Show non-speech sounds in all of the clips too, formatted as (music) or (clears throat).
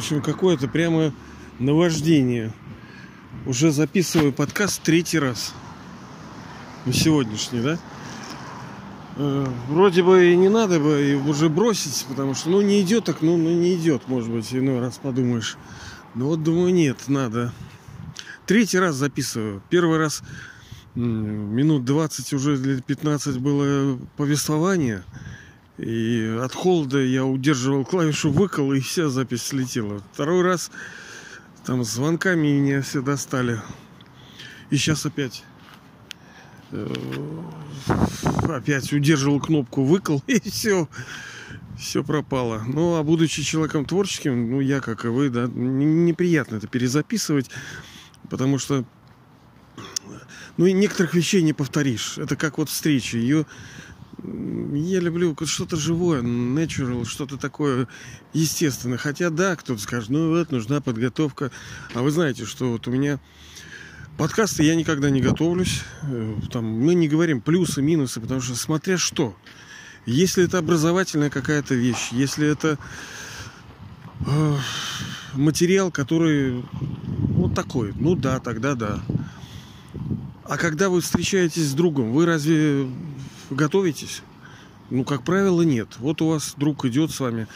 общем, какое-то прямо наваждение. Уже записываю подкаст третий раз. Ну, сегодняшний, да? Э, вроде бы и не надо бы уже бросить, потому что, ну, не идет так, ну, ну, не идет, может быть, иной раз подумаешь. Но вот, думаю, нет, надо. Третий раз записываю. Первый раз минут 20, уже лет 15 было повествование. И от холода я удерживал клавишу выкол, и вся запись слетела. Второй раз там звонками меня все достали. И сейчас опять э, опять удерживал кнопку выкол, (laughs) и все. Все пропало. Ну, а будучи человеком творческим, ну, я, как и вы, да, неприятно это перезаписывать, потому что ну и некоторых вещей не повторишь. Это как вот встреча. Ее я люблю что-то живое, natural, что-то такое естественное. Хотя да, кто-то скажет, ну вот нужна подготовка. А вы знаете, что вот у меня подкасты я никогда не готовлюсь. Э, там мы не говорим плюсы, минусы, потому что смотря что. Если это образовательная какая-то вещь, если это э, материал, который вот такой, ну да, тогда да. А когда вы встречаетесь с другом, вы разве готовитесь? Ну, как правило, нет. Вот у вас друг идет с вами,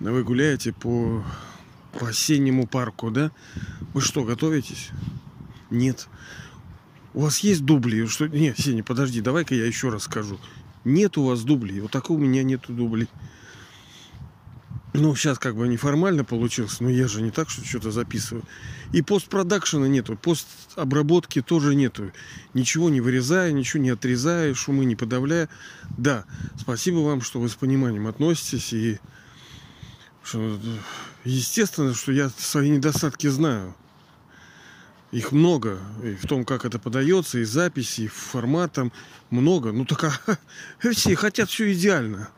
вы гуляете по, по осеннему парку, да? Вы что, готовитесь? Нет. У вас есть дубли? Что... Нет, Сеня, подожди, давай-ка я еще раз скажу. Нет у вас дублей. Вот такого у меня нету дублей. Ну, сейчас как бы неформально получилось, но я же не так, что что-то записываю. И постпродакшена нету, постобработки тоже нету. Ничего не вырезая, ничего не отрезая, шумы не подавляя. Да, спасибо вам, что вы с пониманием относитесь. И что, естественно, что я свои недостатки знаю. Их много. И в том, как это подается, и записи, и форматом много. Ну так а, (laughs) все хотят все идеально.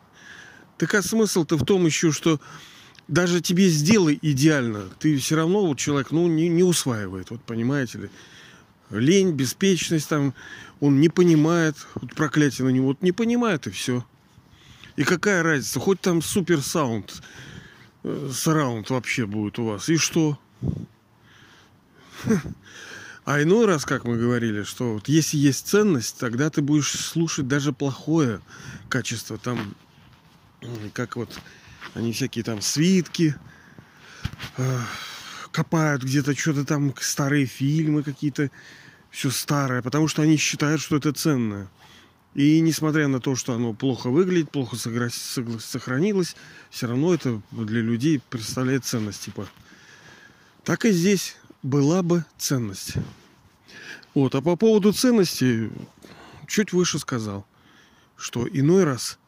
Так а смысл-то в том еще, что даже тебе сделай идеально, ты все равно вот человек, ну, не, не усваивает, вот понимаете ли. Лень, беспечность там, он не понимает, вот проклятие на него, вот не понимает и все. И какая разница, хоть там супер саунд, э, вообще будет у вас, и что? (laughs) А иной раз, как мы говорили, что вот если есть ценность, тогда ты будешь слушать даже плохое качество. Там как вот они всякие там свитки э, копают где-то что-то там старые фильмы какие-то все старое потому что они считают что это ценное. И несмотря на то что оно плохо выглядит плохо сохранилось все равно это для людей представляет ценность типа. Так и здесь была бы ценность. Вот а по поводу ценности чуть выше сказал что иной раз Э,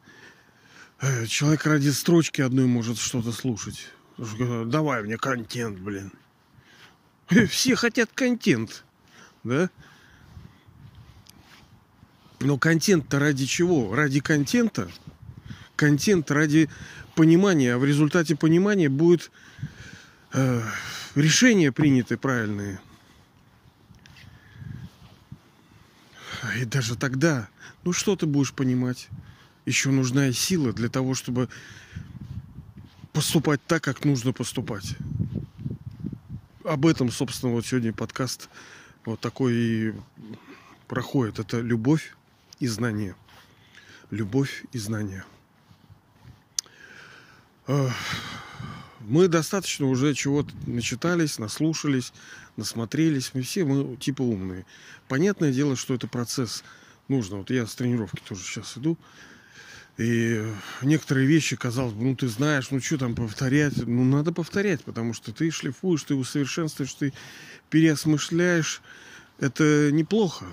человек ради строчки одной может что-то слушать. Давай мне контент, блин. (laughs) Все хотят контент, да? Но контент-то ради чего? Ради контента? Контент ради понимания, а в результате понимания будет э, решения приняты правильные. И даже тогда, ну что ты будешь понимать? Еще нужна и сила для того, чтобы поступать так, как нужно поступать. Об этом, собственно, вот сегодня подкаст вот такой и проходит. Это любовь и знание. Любовь и знание. Мы достаточно уже чего-то начитались, наслушались, насмотрелись. Мы все, мы типа умные. Понятное дело, что это процесс нужно. Вот я с тренировки тоже сейчас иду. И некоторые вещи, казалось бы, ну ты знаешь, ну что там повторять? Ну надо повторять, потому что ты шлифуешь, ты усовершенствуешь, ты переосмышляешь. Это неплохо.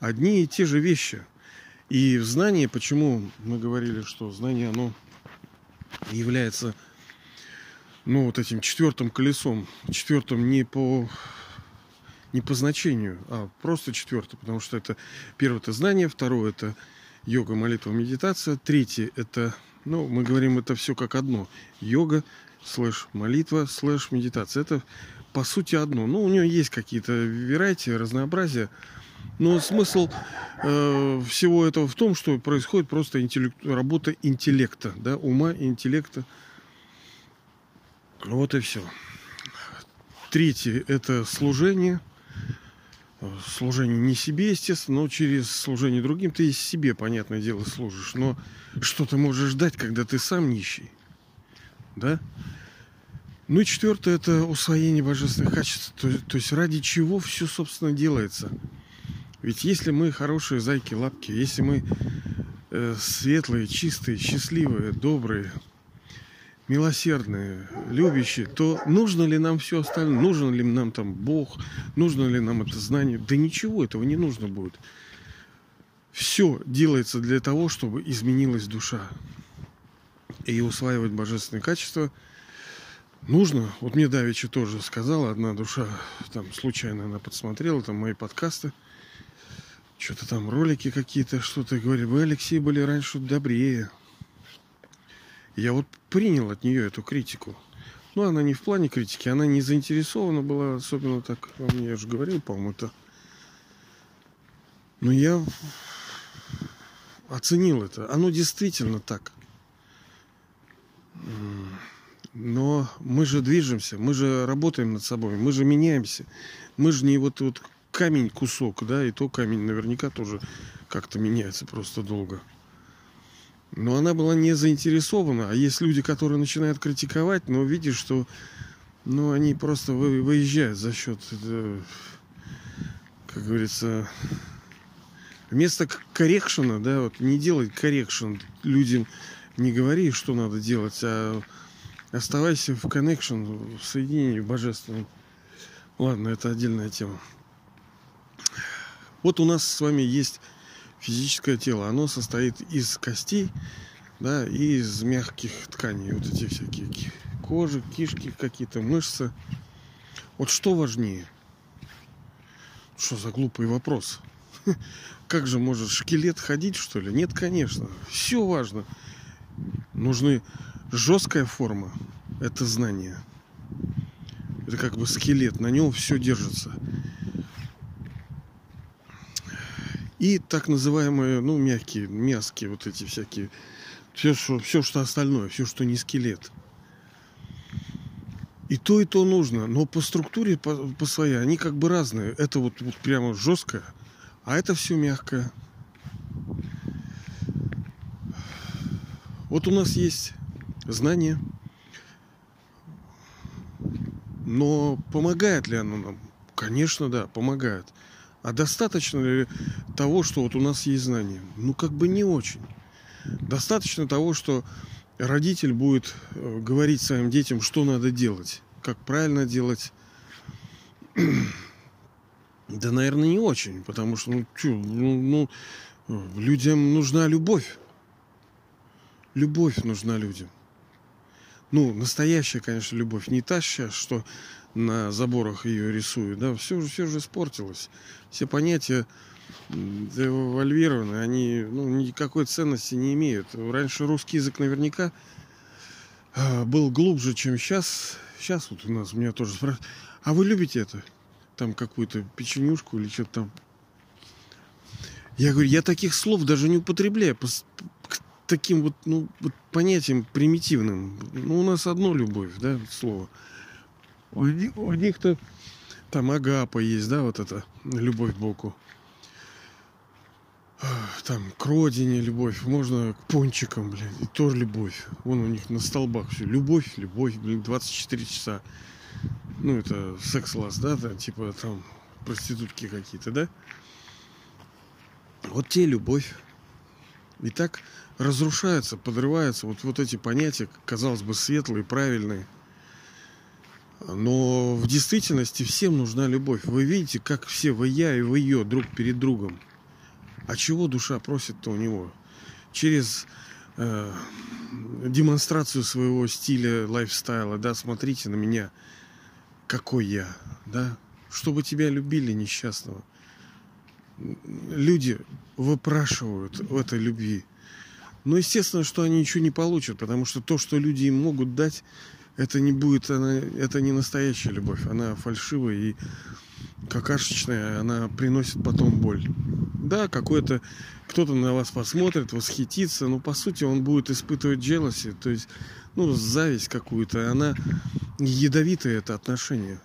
Одни и те же вещи. И в знании, почему мы говорили, что знание, оно является, ну, вот этим четвертым колесом. Четвертым не по не по значению, а просто четвертое, потому что это первое это знание, второе это йога, молитва, медитация. Третье – это, ну, мы говорим это все как одно. Йога, слэш молитва, слэш медитация. Это по сути одно. Ну, у нее есть какие-то верайте, разнообразия. Но смысл э, всего этого в том, что происходит просто интеллект, работа интеллекта, да, ума, интеллекта. Вот и все. Третье – это служение. Служение не себе, естественно, но через служение другим ты и себе, понятное дело, служишь. Но что ты можешь дать, когда ты сам нищий? Да? Ну и четвертое – это усвоение божественных качеств. То, то есть ради чего все, собственно, делается. Ведь если мы хорошие зайки-лапки, если мы э, светлые, чистые, счастливые, добрые, милосердные, любящие, то нужно ли нам все остальное? Нужен ли нам там Бог? Нужно ли нам это знание? Да ничего этого не нужно будет. Все делается для того, чтобы изменилась душа. И усваивать божественные качества нужно. Вот мне Давича тоже сказала одна душа, там случайно она подсмотрела там мои подкасты, что-то там ролики какие-то, что-то говорили, вы, Алексей, были раньше добрее. Я вот принял от нее эту критику. Ну, она не в плане критики, она не заинтересована была, особенно так, я же говорил, по-моему, это. Но я оценил это. Оно действительно так. Но мы же движемся, мы же работаем над собой, мы же меняемся. Мы же не вот, вот камень кусок, да, и то камень наверняка тоже как-то меняется просто долго. Но она была не заинтересована. А есть люди, которые начинают критиковать, но видишь, что ну, они просто вы, выезжают за счет, э, как говорится, вместо коррекшена, да, вот не делать коррекшн людям, не говори, что надо делать, а оставайся в коннекшн, в соединении божественном. Ладно, это отдельная тема. Вот у нас с вами есть физическое тело, оно состоит из костей, да, и из мягких тканей, вот эти всякие кожи, кишки какие-то, мышцы. Вот что важнее? Что за глупый вопрос? (laughs) Как же может шкелет ходить, что ли? Нет, конечно. Все важно. Нужны жесткая форма. Это знание. Это как бы скелет. На нем все держится. И так называемые, ну, мягкие, мяски, вот эти всякие. Все, что, все, что остальное, все, что не скелет. И то, и то нужно. Но по структуре, по, по своей, они как бы разные. Это вот, вот прямо жесткое, а это все мягкое. Вот у нас есть знание. Но помогает ли оно нам? Конечно, да, помогает. А достаточно ли того, что вот у нас есть знания? Ну, как бы не очень. Достаточно того, что родитель будет э, говорить своим детям, что надо делать, как правильно делать. (clears throat) Да, наверное, не очень, потому что, ну, чё, ну, ну, людям нужна любовь. Любовь нужна людям. Ну, настоящая, конечно, любовь. Не та сейчас, что на заборах ее рисуют, да, все, все же испортилось. Все понятия девальвированы, они ну, никакой ценности не имеют. Раньше русский язык наверняка а, был глубже, чем сейчас. Сейчас вот у нас меня тоже спрашивают, а вы любите это? Там какую-то печенюшку или что-то там. Я говорю, я таких слов даже не употребляю таким вот, ну, вот понятиям примитивным. Ну, у нас одно любовь, да, слово. У у них-то там агапа есть, да, вот это любовь к Богу. Там к родине любовь, можно к пончикам, блин, тоже любовь. Вон у них на столбах все. Любовь, любовь, блин, 24 часа. Ну, это секс-лас, да, там, типа там проститутки какие-то, да? Вот те любовь. И так разрушаются, подрываются вот, вот эти понятия, казалось бы, светлые, правильные – но в действительности всем нужна любовь. Вы видите, как все вы я и вы ее друг перед другом. А чего душа просит-то у него? Через э, демонстрацию своего стиля, лайфстайла, да, смотрите на меня, какой я, да, чтобы тебя любили несчастного. Люди выпрашивают этой любви. Но естественно, что они ничего не получат, потому что то, что люди им могут дать, это не будет, она, это не настоящая любовь, она фальшивая и какашечная, она приносит потом боль. Да, какой-то кто-то на вас посмотрит, восхитится, но по сути он будет испытывать джелоси, то есть ну, зависть какую-то, она ядовитое это отношение.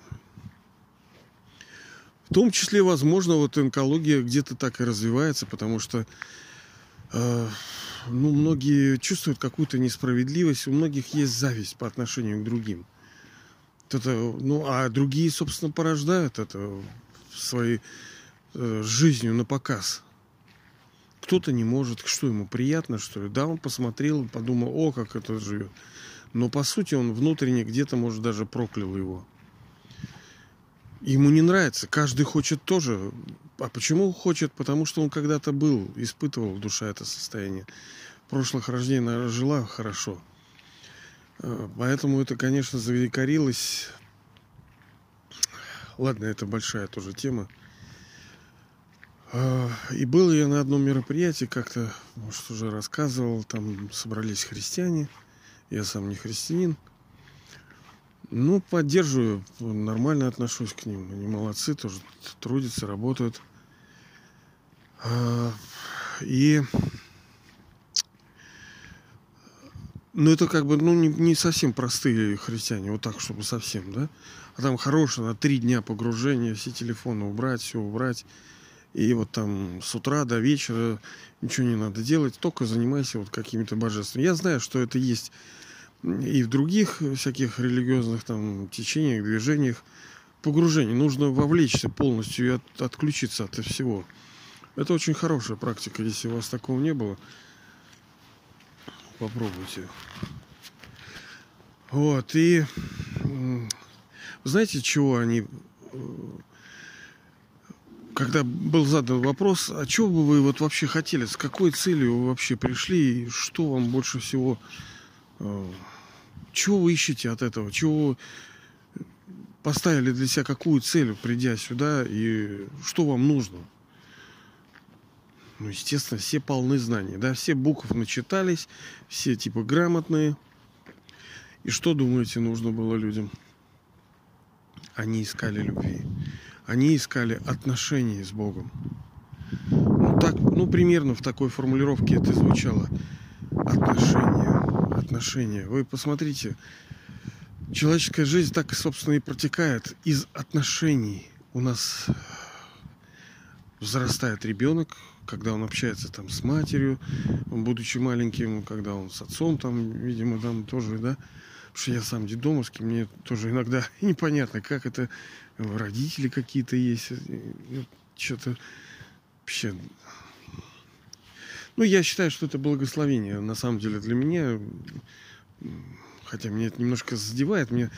В том числе, возможно, вот онкология где-то так и развивается, потому что э, ну, многие чувствуют какую-то несправедливость, у многих есть зависть по отношению к другим. Это, ну, а другие, собственно, порождают это своей э, жизнью на показ. Кто-то не может, что ему приятно, что ли. Да, он посмотрел, подумал, о, как это живет. Но по сути он внутренне где-то, может, даже проклял его. Ему не нравится. Каждый хочет тоже. А почему хочет? Потому что он когда-то был, испытывал душа это состояние. Прошлых рождениях жила хорошо. Э, поэтому это, конечно, завекорилось. Ладно, это большая тоже тема. Э, и был я на одном мероприятии, как-то, может, уже рассказывал, там собрались христиане. Я сам не христианин. Ну, поддерживаю, нормально отношусь к ним. Они молодцы, тоже трудятся, работают. А, и... Ну, это как бы, ну, не, не совсем простые христиане, вот так, чтобы совсем, да? А там хорошее, на три дня погружения, все телефоны убрать, все убрать. И вот там с утра до вечера ничего не надо делать, только занимайся вот какими-то божествами. Я знаю, что это есть и в других всяких религиозных там течениях, движениях погружение. Нужно вовлечься полностью и от, отключиться от всего. Это очень хорошая практика. Если у вас такого не было, попробуйте. Вот, и знаете, чего они... Когда был задан вопрос, а чего бы вы вот вообще хотели, с какой целью вы вообще пришли, и что вам больше всего э, чего вы ищете от этого? Чего поставили для себя какую цель, придя сюда, и что вам нужно? Ну, естественно, все полны знаний, да, все букв начитались, все типа грамотные. И что, думаете, нужно было людям? Они искали любви. Они искали отношения с Богом. Ну, так, ну, примерно в такой формулировке это звучало. Отношения отношения. Вы посмотрите, человеческая жизнь так, собственно, и протекает из отношений. У нас взрастает ребенок, когда он общается там с матерью, будучи маленьким, когда он с отцом там, видимо, там тоже, да. Потому что я сам дедомовский, мне тоже иногда (laughs) непонятно, как это родители какие-то есть. Что-то вообще ну, я считаю, что это благословение, на самом деле, для меня. Хотя меня это немножко задевает. Мне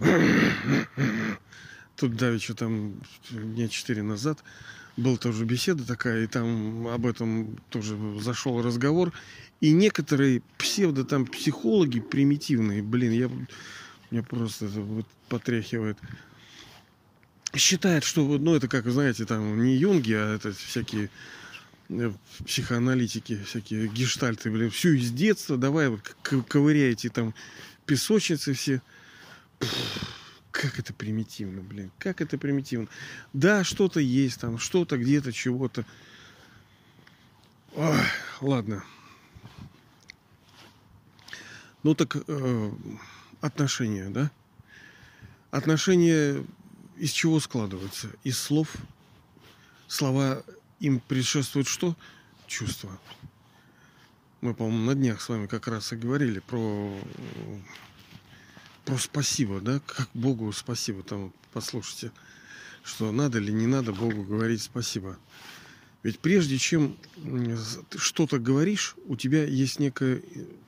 (coughs) тут давеча там дня четыре назад была тоже беседа такая, и там об этом тоже зашел разговор. И некоторые псевдо там психологи примитивные, блин, я меня просто это вот потряхивает. Считают, что, ну, это как, знаете, там не юнги, а это всякие Э, психоаналитики, всякие гештальты, блин, всю из детства, давай вот ковыряйте там песочницы все. как это примитивно, блин, как это примитивно. Да, что-то есть там, что-то где-то, чего-то. Ладно. Ну так э, отношения, да? Отношения из чего складываются? Из слов. Слова им предшествует что? Чувство. Мы, по-моему, на днях с вами как раз и говорили про, про спасибо, да? Как Богу спасибо. Там послушайте, что надо или не надо Богу говорить спасибо. Ведь прежде чем что-то говоришь, у тебя есть некое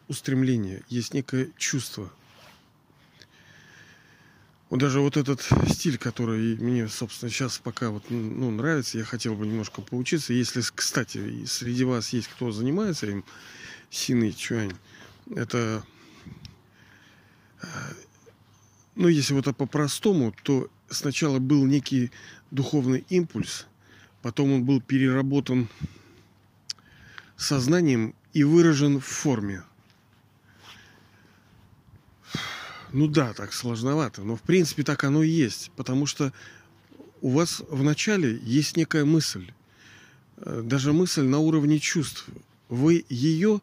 устремление, есть некое чувство – вот даже вот этот стиль, который мне, собственно, сейчас пока вот, ну, нравится, я хотел бы немножко поучиться. Если, кстати, среди вас есть кто занимается им, Сины Чуань, это, э, ну, если вот по-простому, то сначала был некий духовный импульс, потом он был переработан сознанием и выражен в форме. Ну да, так сложновато, но в принципе так оно и есть, потому что у вас в начале есть некая мысль, э, даже мысль на уровне чувств. Вы ее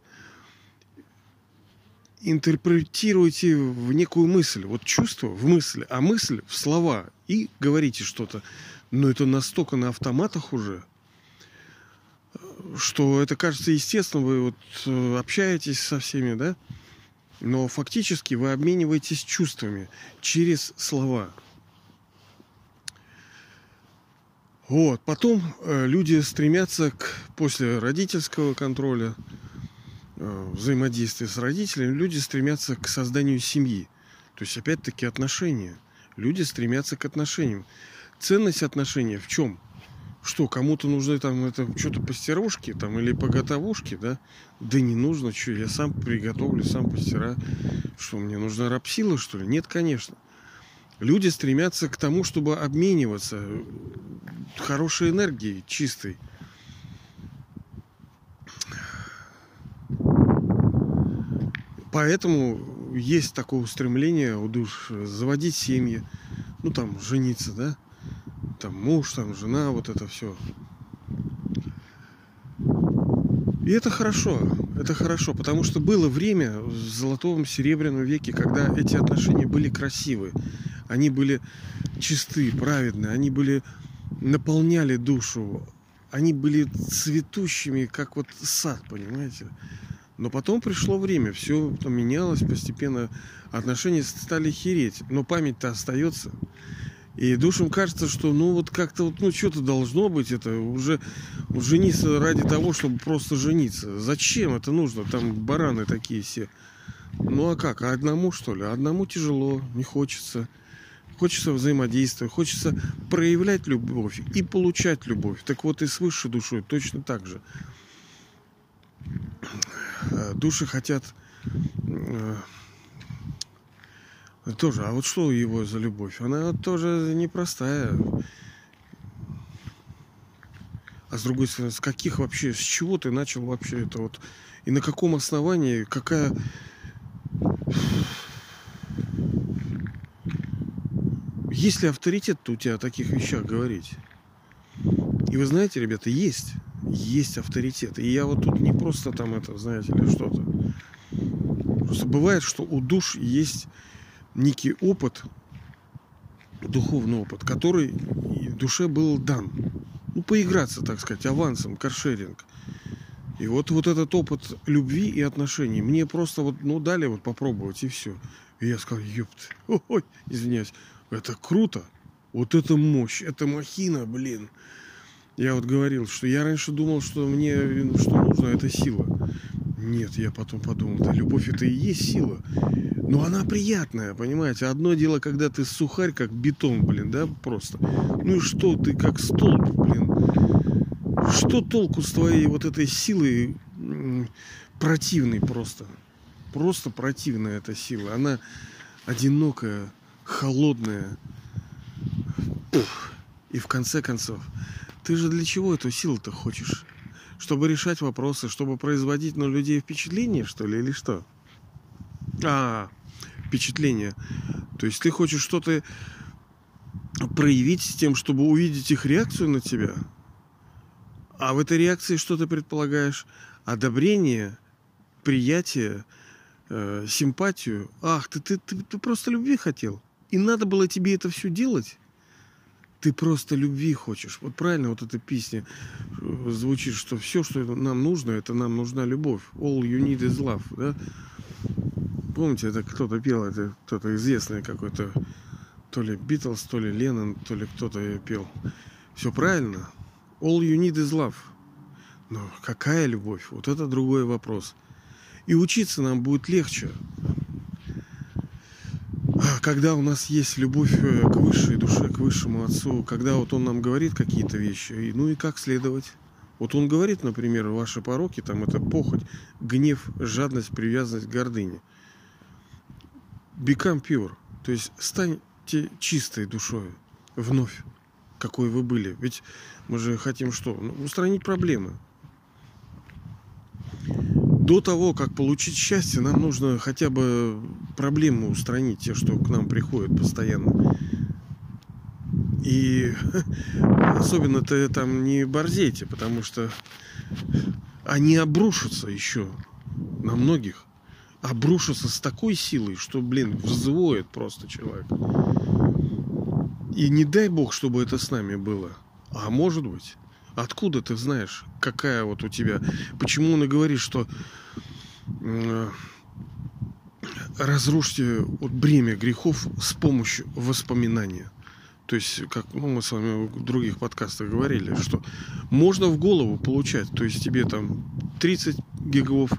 интерпретируете в некую мысль. Вот чувство в мысль, а мысль в слова. И говорите что-то. Но это настолько на автоматах уже, что это кажется естественно. Вы вот э, общаетесь со всеми, да? Но фактически вы обмениваетесь чувствами через слова. Вот. Потом э, люди стремятся к, после родительского контроля, э, взаимодействия с родителями, люди стремятся к созданию семьи. То есть, опять-таки, отношения. Люди стремятся к отношениям. Ценность отношений в чем? Что, кому-то нужны там это что-то постирушки там или поготовушки, да? Да не нужно, что, я сам приготовлю, сам постираю. Что, мне нужна рабсила, что ли? Нет, конечно. Люди стремятся к тому, чтобы обмениваться хорошей энергией, чистой. Поэтому есть такое устремление у душ заводить семьи, ну там жениться, да, там муж, там жена, вот это все. И это хорошо, это хорошо, потому что было время в золотом серебряном веке, когда эти отношения были красивые, они были чисты, праведные, они были наполняли душу, они были цветущими, как вот сад, понимаете? Но потом пришло время, все менялось постепенно, отношения стали хереть, но память-то остается. И душам кажется, что ну вот как-то вот ну что-то должно быть, это уже жениться ради того, чтобы просто жениться. Зачем это нужно? Там бараны такие все. Ну а как? А одному что ли? Одному тяжело, не хочется. Хочется взаимодействия, хочется проявлять любовь и получать любовь. Так вот и с высшей душой точно так же. Души хотят э, тоже, а вот что его за любовь? Она тоже непростая. А с другой стороны, с каких вообще, с чего ты начал вообще это вот? И на каком основании, какая... Есть ли авторитет у тебя о таких вещах говорить? И вы знаете, ребята, есть. Есть авторитет. И я вот тут не просто там это, знаете ли, что-то. Просто бывает, что у душ есть некий опыт, духовный опыт, который душе был дан. Ну, поиграться, так сказать, авансом, каршеринг. И вот, вот этот опыт любви и отношений мне просто вот, ну, дали вот попробовать, и все. И я сказал, ёпт, (laughs) ой, извиняюсь, это круто, вот это мощь, это махина, блин. Я вот говорил, что я раньше думал, что мне что нужно, это сила. Нет, я потом подумал, да любовь это и есть сила. Но она приятная, понимаете? Одно дело, когда ты сухарь, как бетон, блин, да, просто. Ну и что ты, как столб, блин. Что толку с твоей вот этой силой противной просто? Просто противная эта сила. Она одинокая, холодная. И в конце концов, ты же для чего эту силу-то хочешь? Чтобы решать вопросы, чтобы производить на людей впечатление, что ли, или что? А, впечатление. То есть ты хочешь что-то проявить с тем, чтобы увидеть их реакцию на тебя. А в этой реакции что ты предполагаешь? Одобрение, приятие, э, симпатию. Ах, ты, ты, ты, ты просто любви хотел. И надо было тебе это все делать. Ты просто любви хочешь. Вот правильно вот эта песня э, звучит, что все, что нам нужно, это нам нужна любовь. All you need is love. Да? Помните, это кто-то пел, это кто-то известный какой-то, то ли Битлз, то ли Леннон, то ли кто-то пел. Все правильно. All you need is love. Но какая любовь? Вот это другой вопрос. И учиться нам будет легче, когда у нас есть любовь э, к высшей душе, к высшему отцу, когда вот он нам говорит какие-то вещи, ну и как следовать. Вот он говорит, например, ваши пороки, там это похоть, гнев, жадность, привязанность, гордыня – become pure, то есть станьте чистой душой вновь, какой вы были. Ведь мы же хотим что? Ну, устранить проблемы. До того, как получить счастье, нам нужно хотя бы проблемы устранить, те, что к нам приходят постоянно. И (laughs) особенно-то там не борзейте, потому что они обрушатся еще на многих обрушится с такой силой, что, блин, взвоет просто человек. И не дай бог, чтобы это с нами было. А может быть. Откуда ты знаешь, какая вот у тебя... Почему он и говорит, что э, разрушьте вот бремя грехов с помощью воспоминания. То есть, как ну, мы с вами в других подкастах говорили, что можно в голову получать. То есть тебе там 30 гигов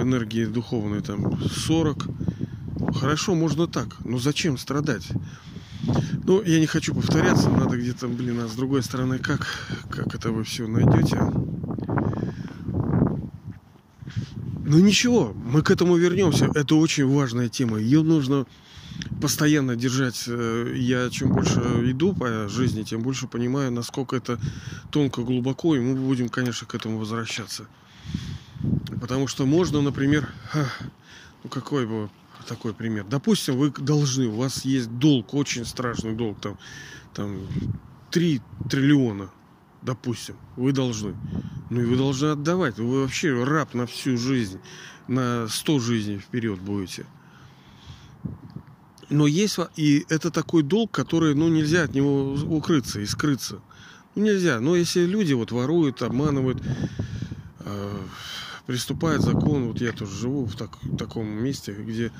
энергии духовной, там 40. Хорошо, можно так. Но зачем страдать? Ну, я не хочу повторяться, надо где-то, блин, а с другой стороны, как, как это вы все найдете? Ну ничего, мы к этому вернемся. Это очень важная тема. Ее нужно постоянно держать. Э, я чем больше иду по жизни, тем больше понимаю, насколько это тонко, глубоко, и мы будем, конечно, к этому возвращаться. Потому что можно, например, ну какой бы такой пример. Допустим, вы должны, у вас есть долг, очень страшный долг, там, там 3 триллиона, допустим, вы должны. Ну и вы должны отдавать. Вы вообще раб на всю жизнь, на 100 жизней вперед будете. Но есть, и это такой долг, который, ну, нельзя от него укрыться и скрыться. Ну, нельзя. Но если люди вот воруют, обманывают, э, приступает закон, вот я тоже живу в так, таком месте, где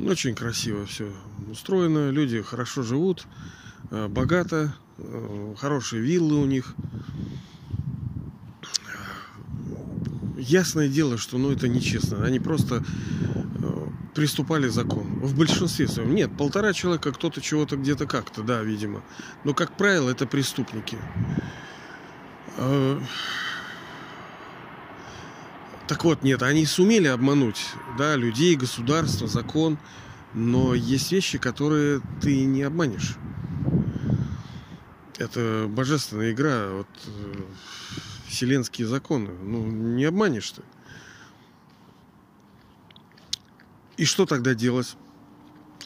очень красиво все устроено, люди хорошо живут, э, богато, э, хорошие виллы у них. Ясное дело, что ну, это нечестно. Они просто э, приступали закон. В большинстве своем. Нет, полтора человека, кто-то чего-то где-то как-то, да, видимо. Но, как правило, это преступники. Так вот, нет, они сумели обмануть, да, людей, государство, закон, но есть вещи, которые ты не обманешь. Это божественная игра, вот э, вселенские законы, ну, не обманешь ты. И что тогда делать,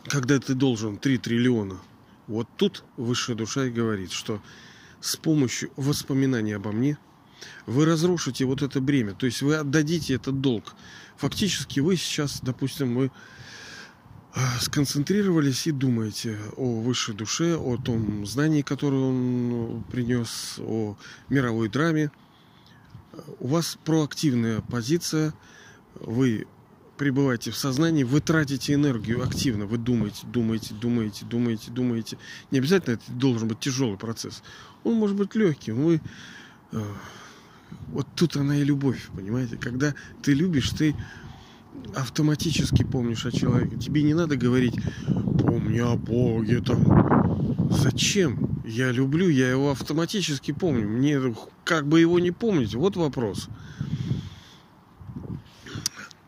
когда ты должен 3 триллиона? Вот тут высшая душа и говорит, что с помощью воспоминаний обо мне – вы разрушите вот это бремя, то есть вы отдадите этот долг. Фактически вы сейчас, допустим, вы а, сконцентрировались и думаете о высшей душе, о том знании, которое он ну, принес, о мировой драме. У вас проактивная позиция, вы пребываете в сознании, вы тратите энергию активно, вы думаете, думаете, думаете, думаете, думаете. Не обязательно это должен быть тяжелый процесс. Он может быть легким. Вы а, вот тут она и любовь, понимаете? Когда ты любишь, ты автоматически помнишь о человеке. Тебе не надо говорить, помни о Боге там. Зачем? Я люблю, я его автоматически помню. Мне как бы его не помнить? Вот вопрос.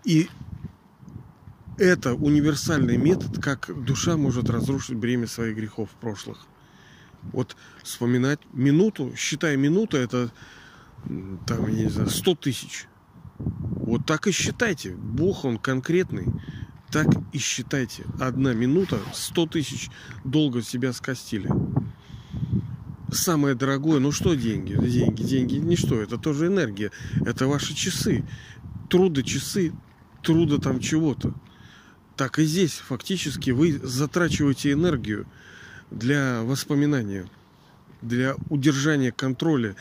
И это универсальный метод, как душа может разрушить бремя своих грехов прошлых. Вот вспоминать минуту, считай минуту, это там, я не знаю, 100 тысяч. Вот так и считайте. Бог, он конкретный. Так и считайте. Одна минута, 100 тысяч долго себя скостили. Самое дорогое, ну что деньги? Деньги, деньги, ничто. Это тоже энергия. Это ваши часы. Труда часы, труда там чего-то. Так и здесь фактически вы затрачиваете энергию для воспоминания, для удержания контроля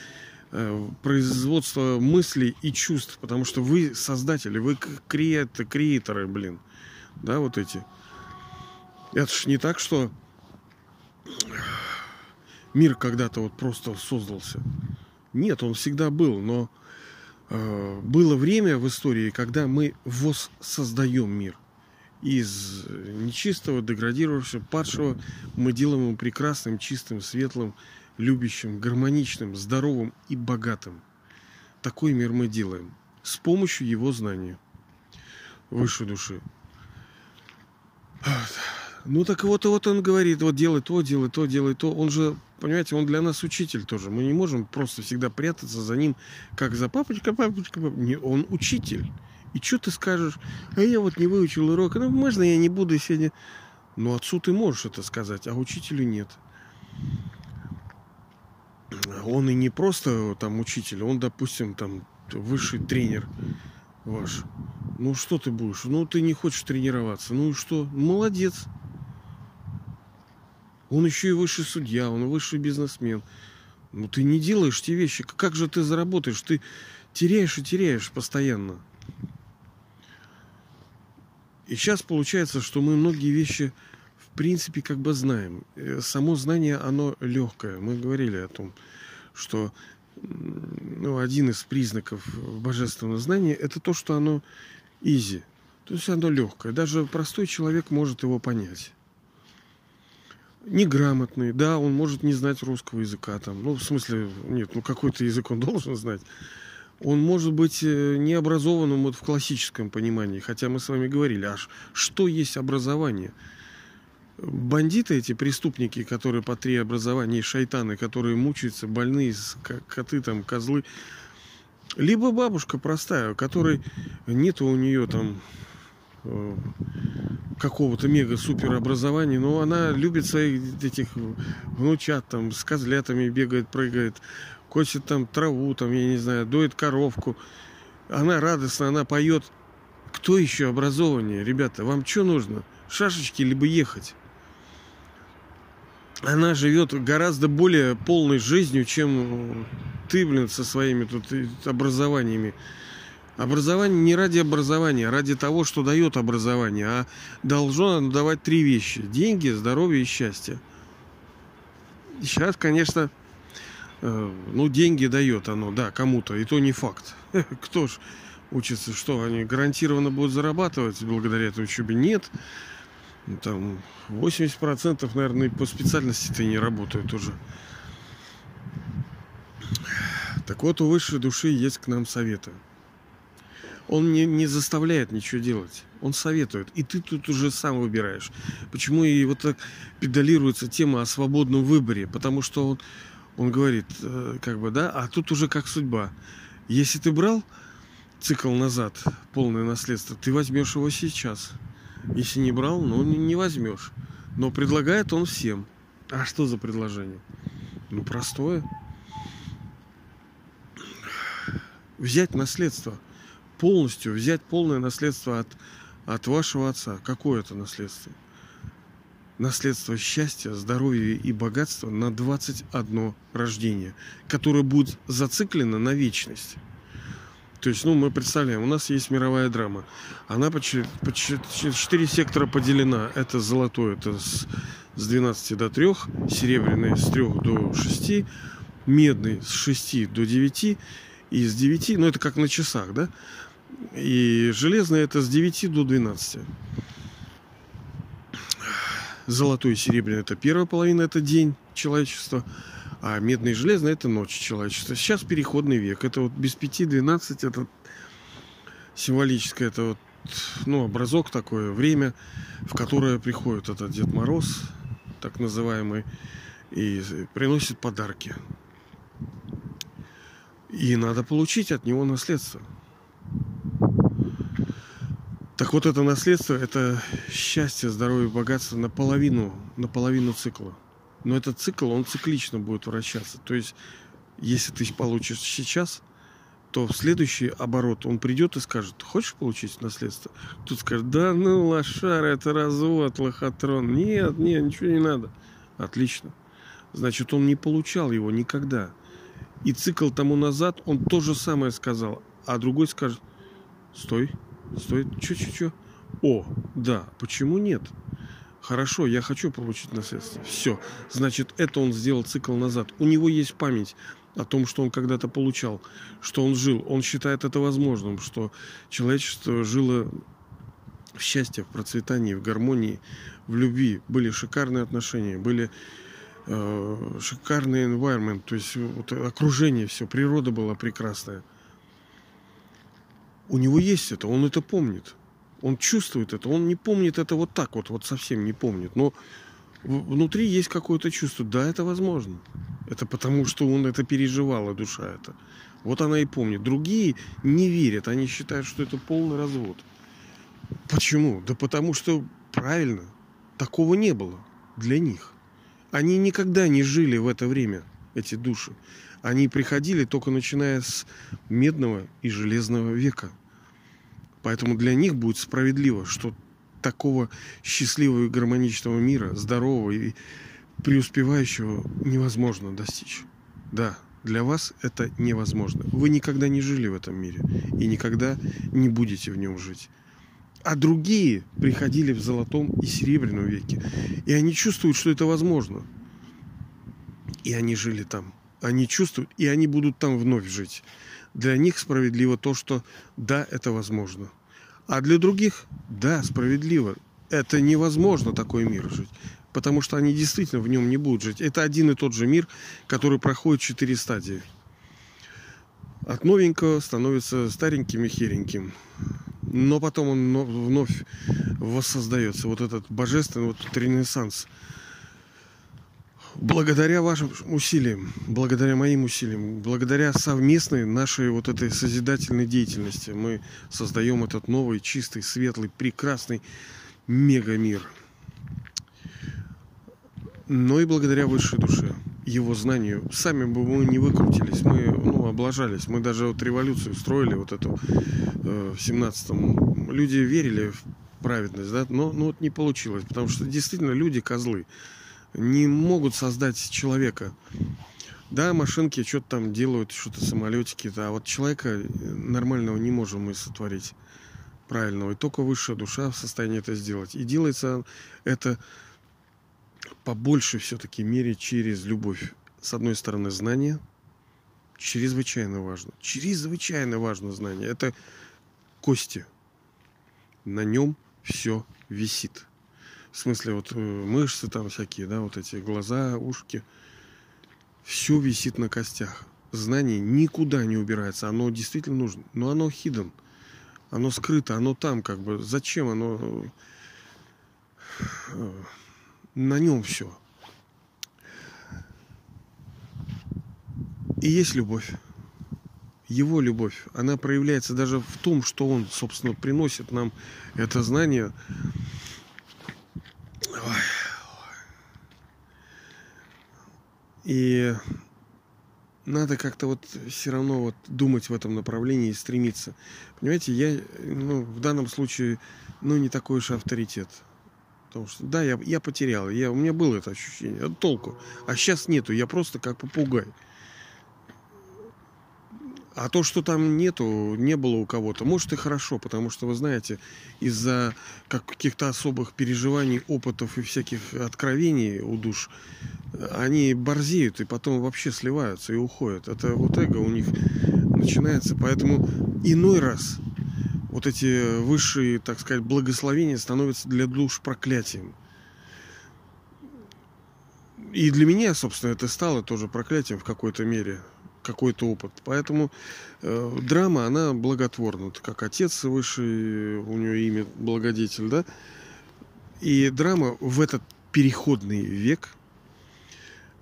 производство мыслей и чувств, потому что вы создатели, вы креаторы, креаторы, блин, да, вот эти. Это ж не так, что мир когда-то вот просто создался. Нет, он всегда был, но э, было время в истории, когда мы воссоздаем мир. Из нечистого, деградировавшего, падшего мы делаем его прекрасным, чистым, светлым, любящим, гармоничным, здоровым и богатым. Такой мир мы делаем с помощью его знания высшей души. Ну так вот, вот он говорит, вот делай то, делай то, делай то. Он же, понимаете, он для нас учитель тоже. Мы не можем просто всегда прятаться за ним, как за папочка, папочка, папочка. Он учитель. И что ты скажешь? А я вот не выучил урок. Ну, можно я не буду сегодня? Ну, отцу ты можешь это сказать, а учителю нет он и не просто там учитель, он, допустим, там высший тренер ваш. Ну что ты будешь? Ну ты не хочешь тренироваться. Ну и что? Молодец. Он еще и высший судья, он высший бизнесмен. Ну ты не делаешь те вещи. Как же ты заработаешь? Ты теряешь и теряешь постоянно. И сейчас получается, что мы многие вещи принципе как бы знаем. Э, само знание, оно легкое. Мы говорили о том, что ну, один из признаков божественного знания это то, что оно изи. То есть оно легкое. Даже простой человек может его понять. Неграмотный, да, он может не знать русского языка там. Ну, в смысле, нет, ну какой-то язык он (laughs) должен знать. Он может быть э, необразованным вот в классическом понимании, хотя мы с вами говорили, аж что есть образование? Бандиты эти, преступники, которые по три образования, шайтаны, которые мучаются, больные, коты там, козлы, либо бабушка простая, у которой нет у нее там э, какого-то мега-супер образования, но она любит своих этих внучат, там, с козлятами бегает, прыгает, косит там траву, там, я не знаю, доит коровку. Она радостна, она поет. Кто еще образованнее, ребята? Вам что нужно? Шашечки либо ехать? Она живет гораздо более полной жизнью, чем ты, блин, со своими тут образованиями. Образование не ради образования, а ради того, что дает образование, а должно давать три вещи. Деньги, здоровье и счастье. Сейчас, конечно, э, ну, деньги дает оно, да, кому-то, и то не факт. (laughs) Кто ж учится, что они гарантированно будут зарабатывать благодаря этой учебе? Нет. Там 80% наверное по специальности-то не работают уже. Так вот, у высшей души есть к нам советы. Он не, не заставляет ничего делать. Он советует. И ты тут уже сам выбираешь. Почему и вот так педалируется тема о свободном выборе? Потому что он, он говорит, э, как бы, да, а тут уже как судьба. Если ты брал цикл назад, полное наследство, ты возьмешь его сейчас. Если не брал, ну не возьмешь. Но предлагает он всем. А что за предложение? Ну, простое. Взять наследство. Полностью взять полное наследство от, от вашего отца. Какое это наследство? Наследство счастья, здоровья и богатства на 21 рождение, которое будет зациклено на вечность. То есть, ну, мы представляем, у нас есть мировая драма. Она по 4 сектора поделена. Это золотой, это с, с 12 до 3, серебряный с 3 до 6, медный с 6 до 9, и с 9, ну, это как на часах, да? И железный это с 9 до 12. Золотой и серебряный это первая половина, это день человечества. А медный и железный это ночь человечества. Сейчас переходный век. Это вот без пяти двенадцать это символическое, это вот ну, образок такое, время, в которое приходит этот Дед Мороз, так называемый, и приносит подарки. И надо получить от него наследство. Так вот, это наследство, это счастье, здоровье, богатство наполовину, наполовину цикла. Но этот цикл, он циклично будет вращаться. То есть, если ты получишь сейчас, то в следующий оборот он придет и скажет, хочешь получить наследство? Тут скажет, да ну, лошара, это развод, лохотрон. Нет, нет, ничего не надо. Отлично. Значит, он не получал его никогда. И цикл тому назад он то же самое сказал. А другой скажет, стой, стой, чё-чё-чё. О, да, почему нет? Хорошо, я хочу получить наследство. Все. Значит, это он сделал цикл назад. У него есть память о том, что он когда-то получал, что он жил. Он считает это возможным, что человечество жило в счастье, в процветании, в гармонии, в любви. Были шикарные отношения, были э, шикарный environment, то есть вот, окружение, все, природа была прекрасная. У него есть это, он это помнит. Он чувствует это, он не помнит это вот так вот, вот совсем не помнит. Но внутри есть какое-то чувство. Да, это возможно. Это потому, что он это переживал, и душа это. Вот она и помнит. Другие не верят, они считают, что это полный развод. Почему? Да потому что правильно, такого не было для них. Они никогда не жили в это время, эти души. Они приходили только начиная с медного и железного века. Поэтому для них будет справедливо, что такого счастливого и гармоничного мира, здорового и преуспевающего невозможно достичь. Да, для вас это невозможно. Вы никогда не жили в этом мире и никогда не будете в нем жить. А другие приходили в золотом и серебряном веке. И они чувствуют, что это возможно. И они жили там. Они чувствуют, и они будут там вновь жить. Для них справедливо то, что да, это возможно. А для других, да, справедливо. Это невозможно такой мир жить. Потому что они действительно в нем не будут жить. Это один и тот же мир, который проходит четыре стадии. От новенького становится стареньким и хереньким. Но потом он вновь воссоздается. Вот этот божественный вот этот ренессанс – благодаря вашим усилиям, благодаря моим усилиям, благодаря совместной нашей вот этой созидательной деятельности мы создаем этот новый, чистый, светлый, прекрасный мегамир. Но и благодаря высшей душе, его знанию. Сами бы мы не выкрутились, мы ну, облажались. Мы даже вот революцию строили вот эту э, в 17-м. Люди верили в праведность, да, но, но вот не получилось, потому что действительно люди козлы не могут создать человека. Да, машинки что-то там делают, что-то самолетики, да, а вот человека нормального не можем мы сотворить правильного. И только высшая душа в состоянии это сделать. И делается это по большей все-таки мере через любовь. С одной стороны, знание. Чрезвычайно важно. Чрезвычайно важно знание. Это кости. На нем все висит. В смысле, вот э, мышцы там всякие, да, вот эти глаза, ушки. Все висит на костях. Знание никуда не убирается. Оно действительно нужно. Но оно хиден. Оно скрыто, оно там как бы. Зачем оно? Э, на нем все. И есть любовь. Его любовь, она проявляется даже в том, что он, собственно, приносит нам это знание и надо как-то вот все равно вот думать в этом направлении и стремиться. Понимаете, я ну, в данном случае ну, не такой уж авторитет. Потому что, да, я, я потерял, я, у меня было это ощущение, толку. А сейчас нету, я просто как попугай. А то, что там нету, не было у кого-то, может и хорошо, потому что, вы знаете, из-за каких-то особых переживаний, опытов и всяких откровений у душ, они борзеют и потом вообще сливаются и уходят. Это вот эго у них начинается. Поэтому иной раз вот эти высшие, так сказать, благословения становятся для душ проклятием. И для меня, собственно, это стало тоже проклятием в какой-то мере какой-то опыт. Поэтому э, драма, она благотворна. Как отец высший, у нее имя благодетель, да? И драма в этот переходный век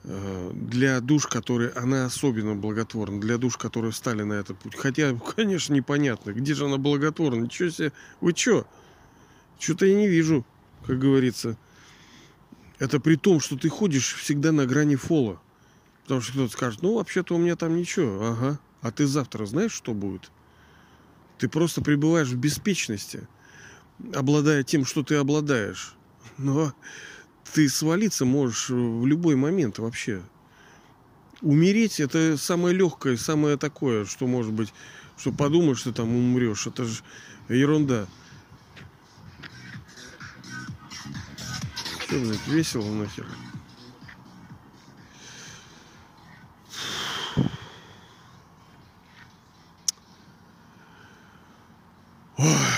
э, для душ, которые она особенно благотворна, для душ, которые встали на этот путь. Хотя, (laughs) конечно, непонятно, где же она благотворна. Ничего себе, вы что? Что-то я не вижу, как говорится. Это при том, что ты ходишь всегда на грани фола. Потому что кто-то скажет, ну, вообще-то у меня там ничего. Ага. А ты завтра знаешь, что будет? Ты просто пребываешь в беспечности, обладая тем, что ты обладаешь. Но ты свалиться можешь в любой момент вообще. Умереть это самое легкое, самое такое, что может быть, что подумаешь, что там умрешь. Это же ерунда. Что, блядь, весело нахер?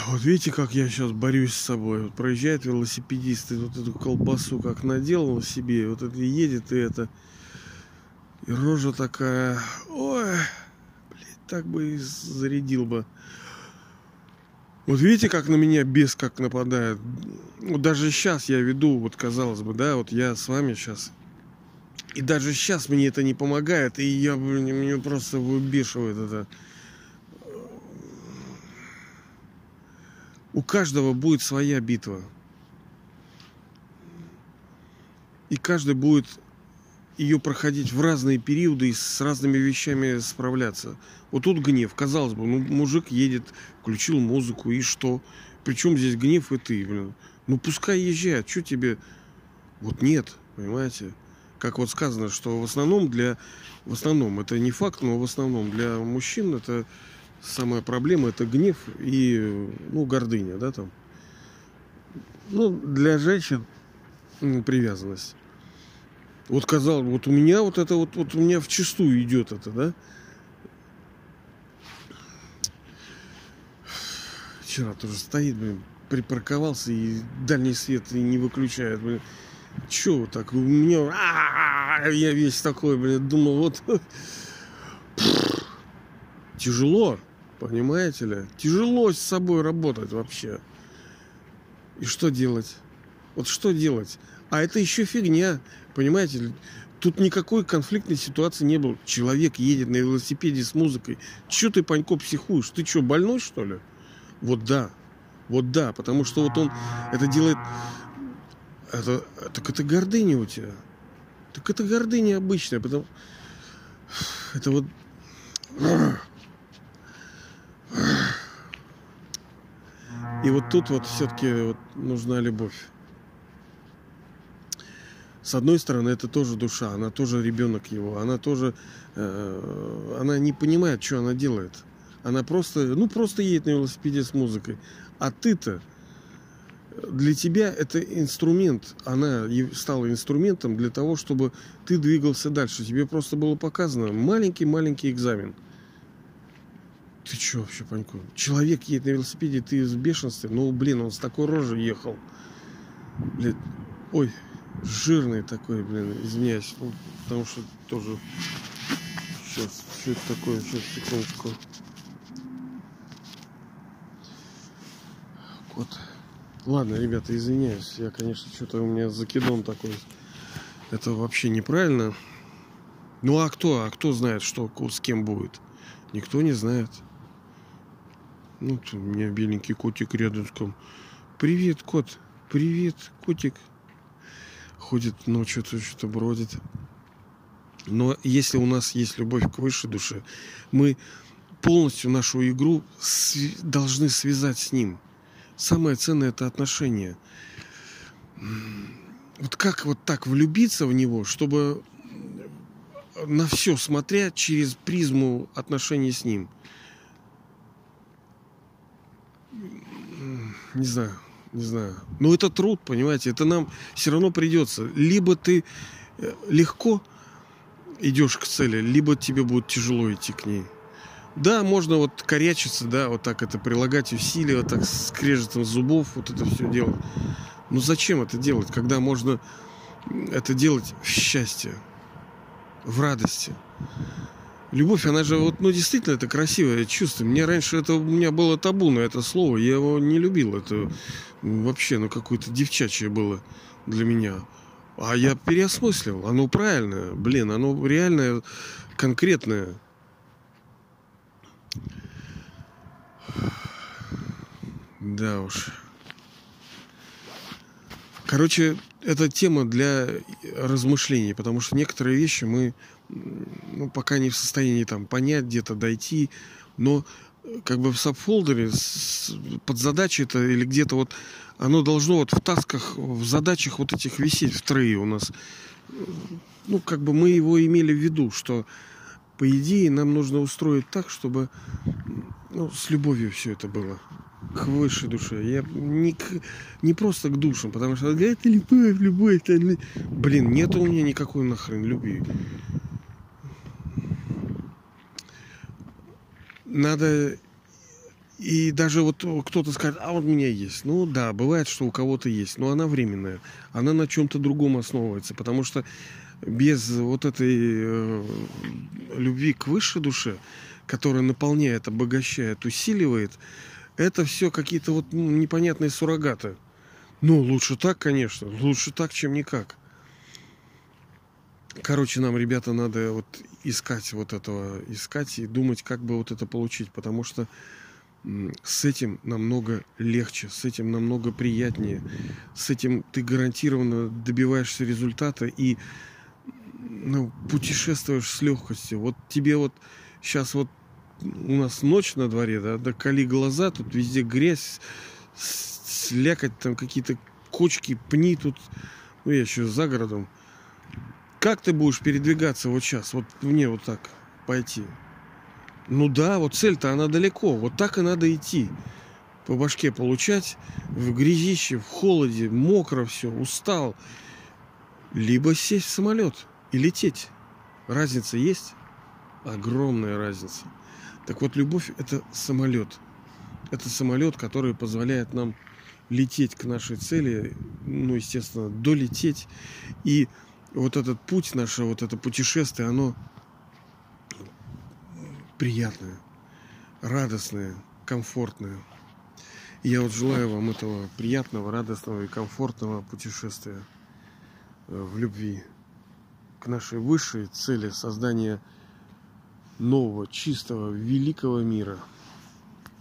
Вот видите, как я сейчас борюсь с собой. Вот проезжает велосипедист, и вот эту колбасу как наделал себе, вот это едет, и это... И рожа такая... Ой, блядь, так бы и зарядил бы. Вот видите, как на меня бес как нападает. Вот даже сейчас я веду, вот казалось бы, да, вот я с вами сейчас. И даже сейчас мне это не помогает, и я, блин, мне просто выбешивает это. У каждого будет своя битва. И каждый будет ее проходить в разные периоды и с разными вещами справляться. Вот тут гнев. Казалось бы, ну, мужик едет, включил музыку, и что? Причем здесь гнев и ты, блин. Ну, пускай езжает, что тебе... Вот нет, понимаете? Как вот сказано, что в основном для... В основном, это не факт, но в основном для мужчин это самая проблема, это гнев и, ну, гордыня, да, там. Ну, для женщин привязанность. Вот казалось, вот у меня вот это вот, вот у меня в чистую идет это, да? Вчера тоже стоит, блин, припарковался и дальний свет не выключает, блин. Че так? У меня я весь такой, блин, думал, вот тяжело, понимаете ли? Тяжело с собой работать вообще. И что делать? Вот что делать? А это еще фигня. Понимаете, тут никакой конфликтной ситуации не было. Человек едет на велосипеде с музыкой. Че ты, Панько, психуешь? Ты что, больной, что ли? Вот да. Вот да, потому что вот он это делает... Это, так это гордыня у тебя. Так это гордыня обычная, потому... Это вот... И вот тут вот все-таки вот нужна любовь с одной стороны, это тоже душа, она тоже ребенок его, она тоже, э, она не понимает, что она делает. Она просто, ну, просто едет на велосипеде с музыкой. А ты-то, для тебя это инструмент, она стала инструментом для того, чтобы ты двигался дальше. Тебе просто было показано маленький-маленький экзамен. Ты что вообще, Панько? Человек едет на велосипеде, ты в бешенстве. Ну, блин, он с такой рожей ехал. Блин, ой, жирный такой, блин, извиняюсь, ну, потому что тоже сейчас, что это такое, сейчас, секундочку. Вот. Ладно, ребята, извиняюсь, я, конечно, что-то у меня закидон такой. Это вообще неправильно. Ну а кто? А кто знает, что с кем будет? Никто не знает. Ну, у меня беленький котик рядышком. Привет, кот. Привет, котик ходит ночью, то что-то бродит. Но если у нас есть любовь к высшей душе, мы полностью нашу игру св- должны связать с ним. Самое ценное это отношение. Вот как вот так влюбиться в него, чтобы на все смотря через призму отношений с ним. Не знаю не знаю. Но это труд, понимаете, это нам все равно придется. Либо ты э, легко идешь к цели, либо тебе будет тяжело идти к ней. Да, можно вот корячиться, да, вот так это прилагать усилия, вот так скрежетом зубов, вот это все делать. Но зачем это делать, когда можно это делать в счастье, в радости? Любовь, она же вот, ну, действительно, это красивое чувство. Мне раньше это, у меня было табу на это слово, я его не любил. Это вообще, ну, какое-то девчачье было для меня. А я переосмыслил. Оно правильное. Блин, оно реальное, конкретное. (sighs) Да уж. Короче, это тема для размышлений, потому что некоторые вещи мы ну, пока не в состоянии там понять, где-то дойти, но э, как бы в сабфолдере под задачей это или где-то вот оно должно вот в тасках, в задачах вот этих висеть в трее у нас. Ну, как бы мы его имели в виду, что по идее нам нужно устроить так, чтобы ну, с любовью все это было к высшей душе. Я не, к, не просто к душам, потому что это любовь, любовь. Это... Блин, нет у меня никакой нахрен любви. надо и даже вот кто-то скажет, а вот у меня есть. Ну да, бывает, что у кого-то есть, но она временная. Она на чем-то другом основывается, потому что без вот этой э, любви к высшей душе, которая наполняет, обогащает, усиливает, это все какие-то вот ну, непонятные суррогаты. Ну, лучше так, конечно. Лучше так, чем никак. Короче, нам, ребята, надо вот искать вот этого, искать и думать, как бы вот это получить, потому что с этим намного легче, с этим намного приятнее, с этим ты гарантированно добиваешься результата и ну, путешествуешь с легкостью. Вот тебе вот сейчас вот у нас ночь на дворе, да, да коли глаза, тут везде грязь, слякать, там какие-то кочки, пни тут, ну, я еще за городом. Как ты будешь передвигаться вот сейчас, вот мне вот так пойти? Ну да, вот цель-то она далеко, вот так и надо идти. По башке получать, в грязище, в холоде, мокро все, устал. Либо сесть в самолет и лететь. Разница есть? Огромная разница. Так вот, любовь – это самолет. Это самолет, который позволяет нам лететь к нашей цели, ну, естественно, долететь. И вот этот путь, наше вот это путешествие, оно приятное, радостное, комфортное. Я вот желаю вам этого приятного, радостного и комфортного путешествия э, в любви к нашей высшей цели создания нового, чистого, великого мира –